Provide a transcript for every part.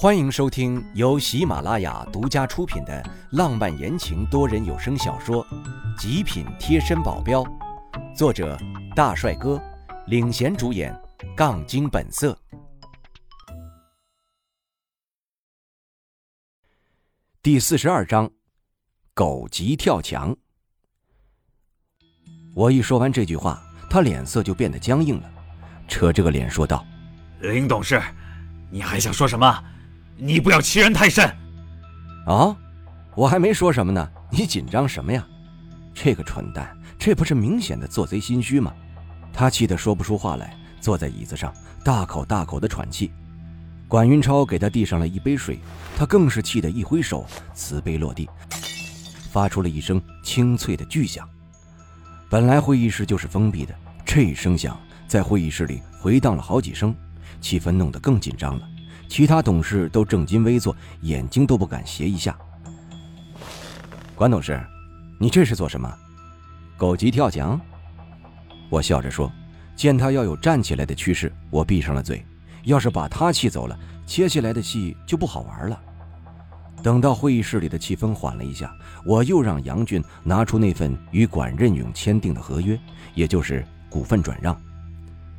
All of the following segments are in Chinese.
欢迎收听由喜马拉雅独家出品的浪漫言情多人有声小说《极品贴身保镖》，作者大帅哥领衔主演，杠精本色。第四十二章，狗急跳墙。我一说完这句话，他脸色就变得僵硬了，扯着个脸说道：“林董事，你还想说什么？”你不要欺人太甚！啊，我还没说什么呢，你紧张什么呀？这个蠢蛋，这不是明显的做贼心虚吗？他气得说不出话来，坐在椅子上大口大口的喘气。管云超给他递上了一杯水，他更是气得一挥手，瓷杯落地，发出了一声清脆的巨响。本来会议室就是封闭的，这一声响在会议室里回荡了好几声，气氛弄得更紧张了。其他董事都正襟危坐，眼睛都不敢斜一下。管董事，你这是做什么？狗急跳墙？我笑着说，见他要有站起来的趋势，我闭上了嘴。要是把他气走了，接下来的戏就不好玩了。等到会议室里的气氛缓了一下，我又让杨俊拿出那份与管任勇签订的合约，也就是股份转让。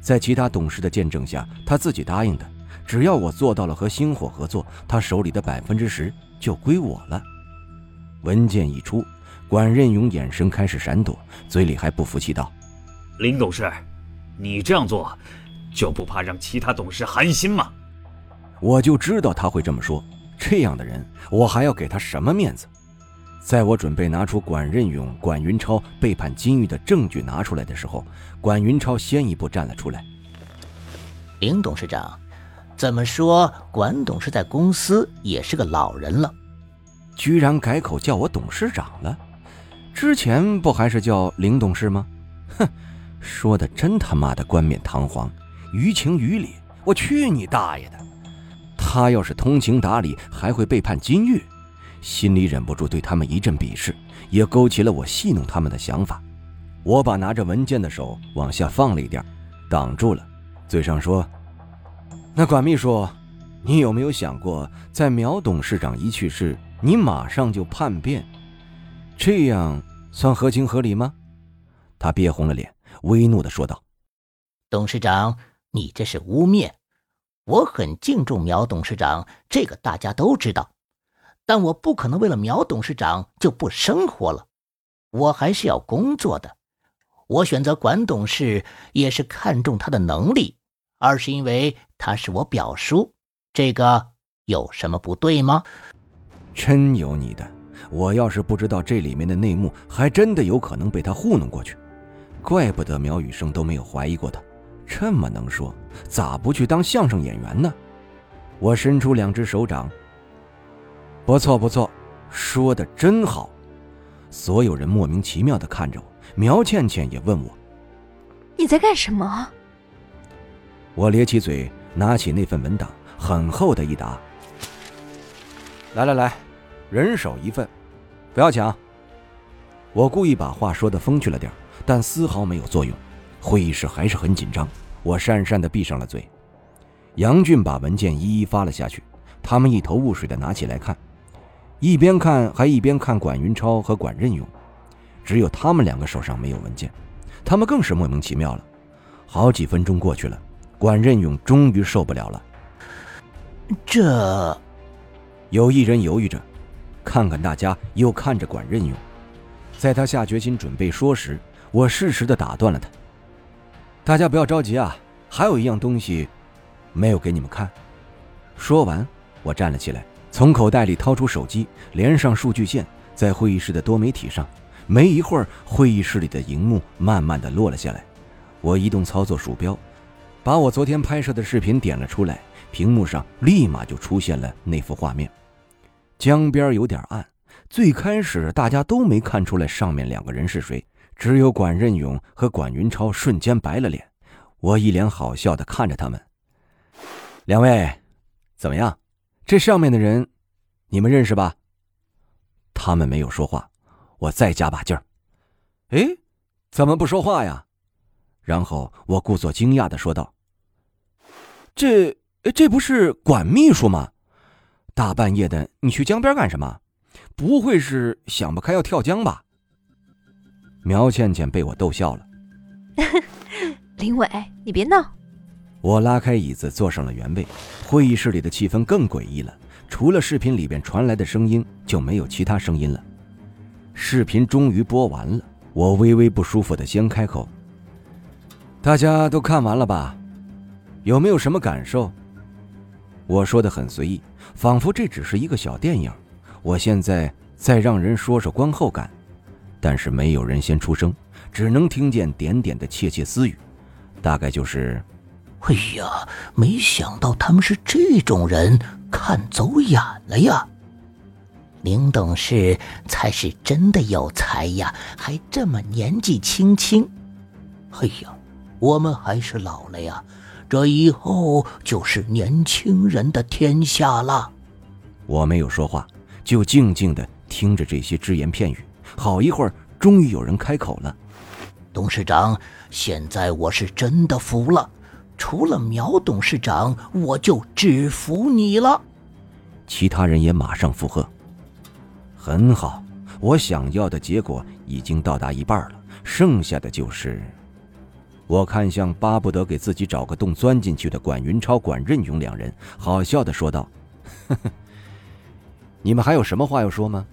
在其他董事的见证下，他自己答应的。只要我做到了和星火合作，他手里的百分之十就归我了。文件一出，管任勇眼神开始闪躲，嘴里还不服气道：“林董事，你这样做，就不怕让其他董事寒心吗？”我就知道他会这么说。这样的人，我还要给他什么面子？在我准备拿出管任勇、管云超背叛金玉的证据拿出来的时候，管云超先一步站了出来：“林董事长。”怎么说？管董事在公司也是个老人了，居然改口叫我董事长了。之前不还是叫林董事吗？哼，说的真他妈的冠冕堂皇，于情于理。我去你大爷的！他要是通情达理，还会背叛金玉？心里忍不住对他们一阵鄙视，也勾起了我戏弄他们的想法。我把拿着文件的手往下放了一点，挡住了，嘴上说。那管秘书，你有没有想过，在苗董事长一去世，你马上就叛变，这样算合情合理吗？他憋红了脸，微怒的说道：“董事长，你这是污蔑！我很敬重苗董事长，这个大家都知道，但我不可能为了苗董事长就不生活了，我还是要工作的。我选择管董事，也是看重他的能力。”二是因为他是我表叔，这个有什么不对吗？真有你的！我要是不知道这里面的内幕，还真的有可能被他糊弄过去。怪不得苗雨生都没有怀疑过他，这么能说，咋不去当相声演员呢？我伸出两只手掌，不错不错，说的真好。所有人莫名其妙的看着我，苗倩倩也问我：“你在干什么？”我咧起嘴，拿起那份文档，很厚的一沓。来来来，人手一份，不要抢。我故意把话说的风趣了点，但丝毫没有作用。会议室还是很紧张，我讪讪的闭上了嘴。杨俊把文件一一发了下去，他们一头雾水的拿起来看，一边看还一边看管云超和管任勇，只有他们两个手上没有文件，他们更是莫名其妙了。好几分钟过去了。管任勇终于受不了了。这，有一人犹豫着，看看大家，又看着管任勇。在他下决心准备说时，我适时的打断了他：“大家不要着急啊，还有一样东西没有给你们看。”说完，我站了起来，从口袋里掏出手机，连上数据线，在会议室的多媒体上。没一会儿，会议室里的荧幕慢慢的落了下来。我移动操作鼠标。把我昨天拍摄的视频点了出来，屏幕上立马就出现了那幅画面。江边有点暗，最开始大家都没看出来上面两个人是谁，只有管任勇和管云超瞬间白了脸。我一脸好笑的看着他们，两位，怎么样？这上面的人，你们认识吧？他们没有说话，我再加把劲儿。哎，怎么不说话呀？然后我故作惊讶的说道：“这这不是管秘书吗？大半夜的，你去江边干什么？不会是想不开要跳江吧？苗倩倩被我逗笑了。林伟，你别闹。我拉开椅子坐上了原位。会议室里的气氛更诡异了，除了视频里边传来的声音，就没有其他声音了。视频终于播完了，我微微不舒服的先开口：“大家都看完了吧？有没有什么感受？”我说的很随意，仿佛这只是一个小电影。我现在再让人说说观后感，但是没有人先出声，只能听见点点的窃窃私语，大概就是：“哎呀，没想到他们是这种人，看走眼了呀！林董事才是真的有才呀，还这么年纪轻轻。哎呀，我们还是老了呀。”这以后就是年轻人的天下了。我没有说话，就静静的听着这些只言片语。好一会儿，终于有人开口了：“董事长，现在我是真的服了。除了苗董事长，我就只服你了。”其他人也马上附和：“很好，我想要的结果已经到达一半了，剩下的就是……”我看向巴不得给自己找个洞钻进去的管云超、管任勇两人，好笑的说道：“呵呵，你们还有什么话要说吗？”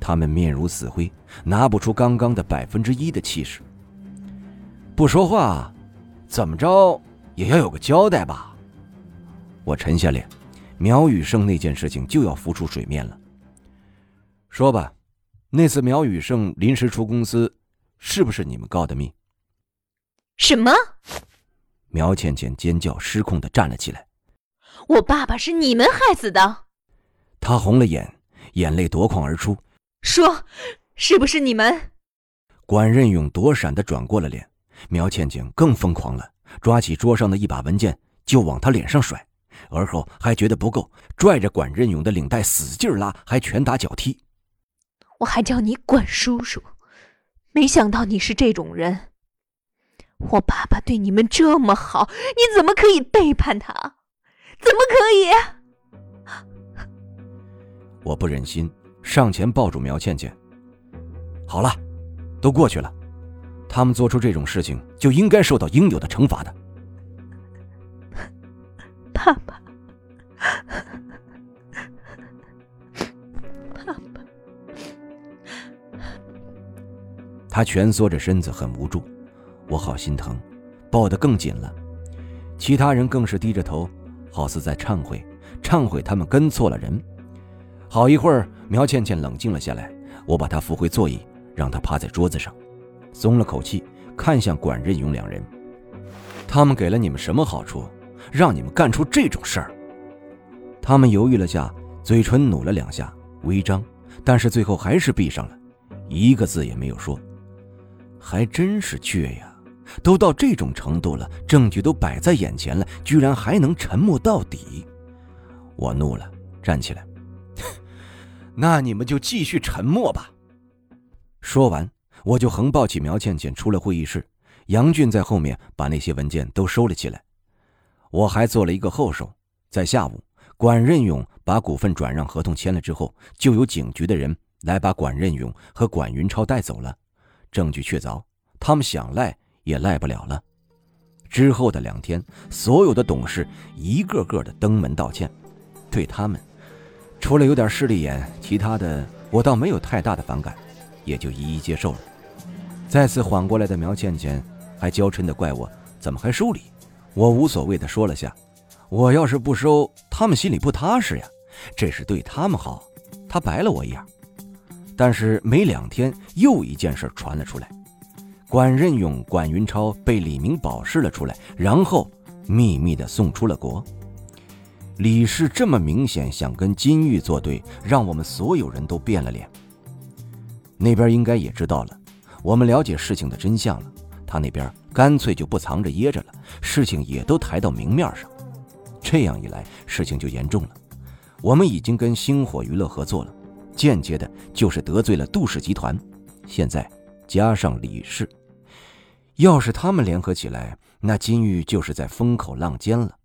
他们面如死灰，拿不出刚刚的百分之一的气势。不说话，怎么着也要有个交代吧？我沉下脸，苗雨胜那件事情就要浮出水面了。说吧，那次苗雨胜临时出公司，是不是你们告的密？什么？苗倩倩尖叫，失控的站了起来。我爸爸是你们害死的。她红了眼，眼泪夺眶而出。说，是不是你们？管任勇躲闪的转过了脸。苗倩倩更疯狂了，抓起桌上的一把文件就往他脸上甩，而后还觉得不够，拽着管任勇的领带使劲拉，还拳打脚踢。我还叫你管叔叔，没想到你是这种人。我爸爸对你们这么好，你怎么可以背叛他？怎么可以？我不忍心，上前抱住苗倩倩。好了，都过去了，他们做出这种事情，就应该受到应有的惩罚的。爸爸，爸爸，他蜷缩着身子，很无助。我好心疼，抱得更紧了。其他人更是低着头，好似在忏悔，忏悔他们跟错了人。好一会儿，苗倩倩冷静了下来，我把她扶回座椅，让她趴在桌子上，松了口气，看向管任勇两人：“他们给了你们什么好处，让你们干出这种事儿？”他们犹豫了下，嘴唇努了两下，微张，但是最后还是闭上了，一个字也没有说。还真是倔呀！都到这种程度了，证据都摆在眼前了，居然还能沉默到底。我怒了，站起来。那你们就继续沉默吧。说完，我就横抱起苗倩倩出了会议室。杨俊在后面把那些文件都收了起来。我还做了一个后手，在下午，管任勇把股份转让合同签了之后，就有警局的人来把管任勇和管云超带走了。证据确凿。他们想赖也赖不了了。之后的两天，所有的董事一个个的登门道歉。对他们，除了有点势利眼，其他的我倒没有太大的反感，也就一一接受了。再次缓过来的苗倩倩还娇嗔的怪我怎么还收礼。我无所谓的说了下，我要是不收，他们心里不踏实呀。这是对他们好，他白了我一眼。但是没两天，又一件事传了出来。管任勇、管云超被李明保释了出来，然后秘密的送出了国。李氏这么明显想跟金玉作对，让我们所有人都变了脸。那边应该也知道了，我们了解事情的真相了。他那边干脆就不藏着掖着了，事情也都抬到明面上。这样一来，事情就严重了。我们已经跟星火娱乐合作了，间接的就是得罪了杜氏集团，现在加上李氏。要是他们联合起来，那金玉就是在风口浪尖了。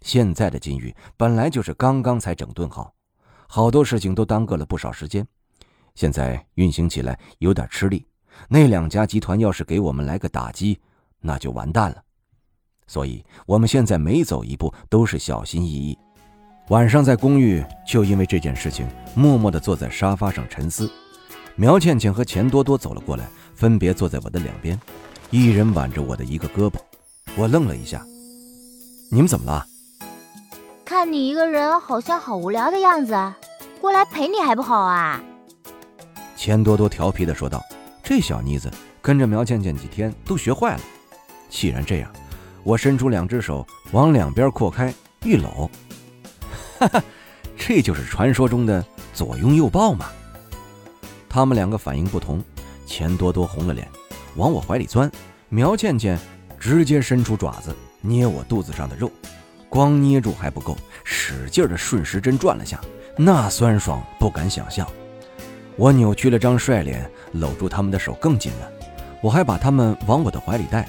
现在的金玉本来就是刚刚才整顿好，好多事情都耽搁了不少时间，现在运行起来有点吃力。那两家集团要是给我们来个打击，那就完蛋了。所以我们现在每走一步都是小心翼翼。晚上在公寓，就因为这件事情，默默地坐在沙发上沉思。苗倩倩和钱多多走了过来，分别坐在我的两边，一人挽着我的一个胳膊。我愣了一下：“你们怎么了？”看你一个人好像好无聊的样子，过来陪你还不好啊？钱多多调皮的说道：“这小妮子跟着苗倩倩几天都学坏了。既然这样，我伸出两只手往两边扩开一搂，哈哈，这就是传说中的左拥右抱嘛。”他们两个反应不同，钱多多红了脸，往我怀里钻；苗倩倩直接伸出爪子捏我肚子上的肉。光捏住还不够，使劲的顺时针转了下，那酸爽不敢想象。我扭曲了张帅脸，搂住他们的手更紧了。我还把他们往我的怀里带。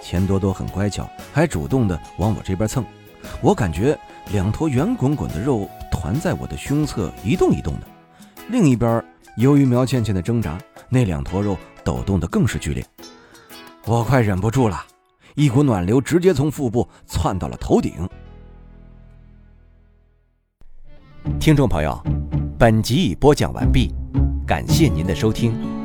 钱多多很乖巧，还主动的往我这边蹭。我感觉两坨圆滚滚的肉团在我的胸侧一动一动的。另一边，由于苗倩倩的挣扎，那两坨肉抖动的更是剧烈。我快忍不住了。一股暖流直接从腹部窜到了头顶。听众朋友，本集已播讲完毕，感谢您的收听。